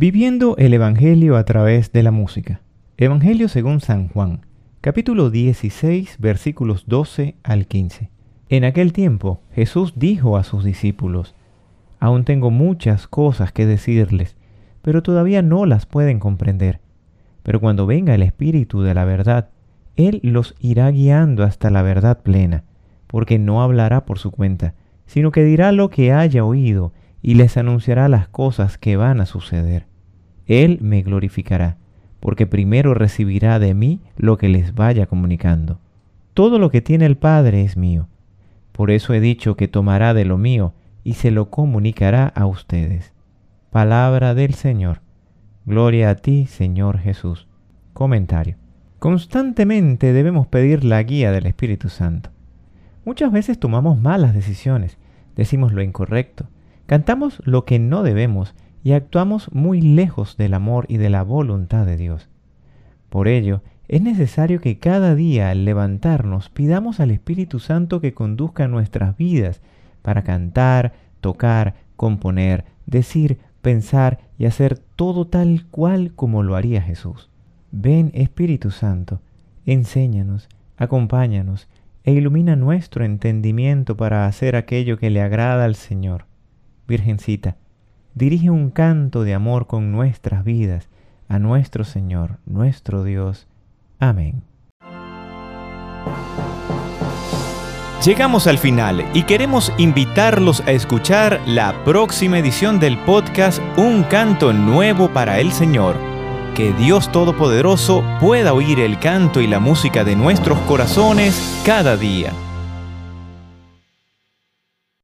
Viviendo el Evangelio a través de la música. Evangelio según San Juan, capítulo 16, versículos 12 al 15. En aquel tiempo Jesús dijo a sus discípulos, Aún tengo muchas cosas que decirles, pero todavía no las pueden comprender. Pero cuando venga el Espíritu de la verdad, Él los irá guiando hasta la verdad plena, porque no hablará por su cuenta, sino que dirá lo que haya oído y les anunciará las cosas que van a suceder. Él me glorificará, porque primero recibirá de mí lo que les vaya comunicando. Todo lo que tiene el Padre es mío. Por eso he dicho que tomará de lo mío y se lo comunicará a ustedes. Palabra del Señor. Gloria a ti, Señor Jesús. Comentario. Constantemente debemos pedir la guía del Espíritu Santo. Muchas veces tomamos malas decisiones, decimos lo incorrecto, cantamos lo que no debemos y actuamos muy lejos del amor y de la voluntad de Dios. Por ello, es necesario que cada día al levantarnos pidamos al Espíritu Santo que conduzca nuestras vidas para cantar, tocar, componer, decir, pensar y hacer todo tal cual como lo haría Jesús. Ven Espíritu Santo, enséñanos, acompáñanos e ilumina nuestro entendimiento para hacer aquello que le agrada al Señor. Virgencita, dirige un canto de amor con nuestras vidas a nuestro Señor, nuestro Dios. Amén. Llegamos al final y queremos invitarlos a escuchar la próxima edición del podcast Un canto nuevo para el Señor. Que Dios Todopoderoso pueda oír el canto y la música de nuestros corazones cada día.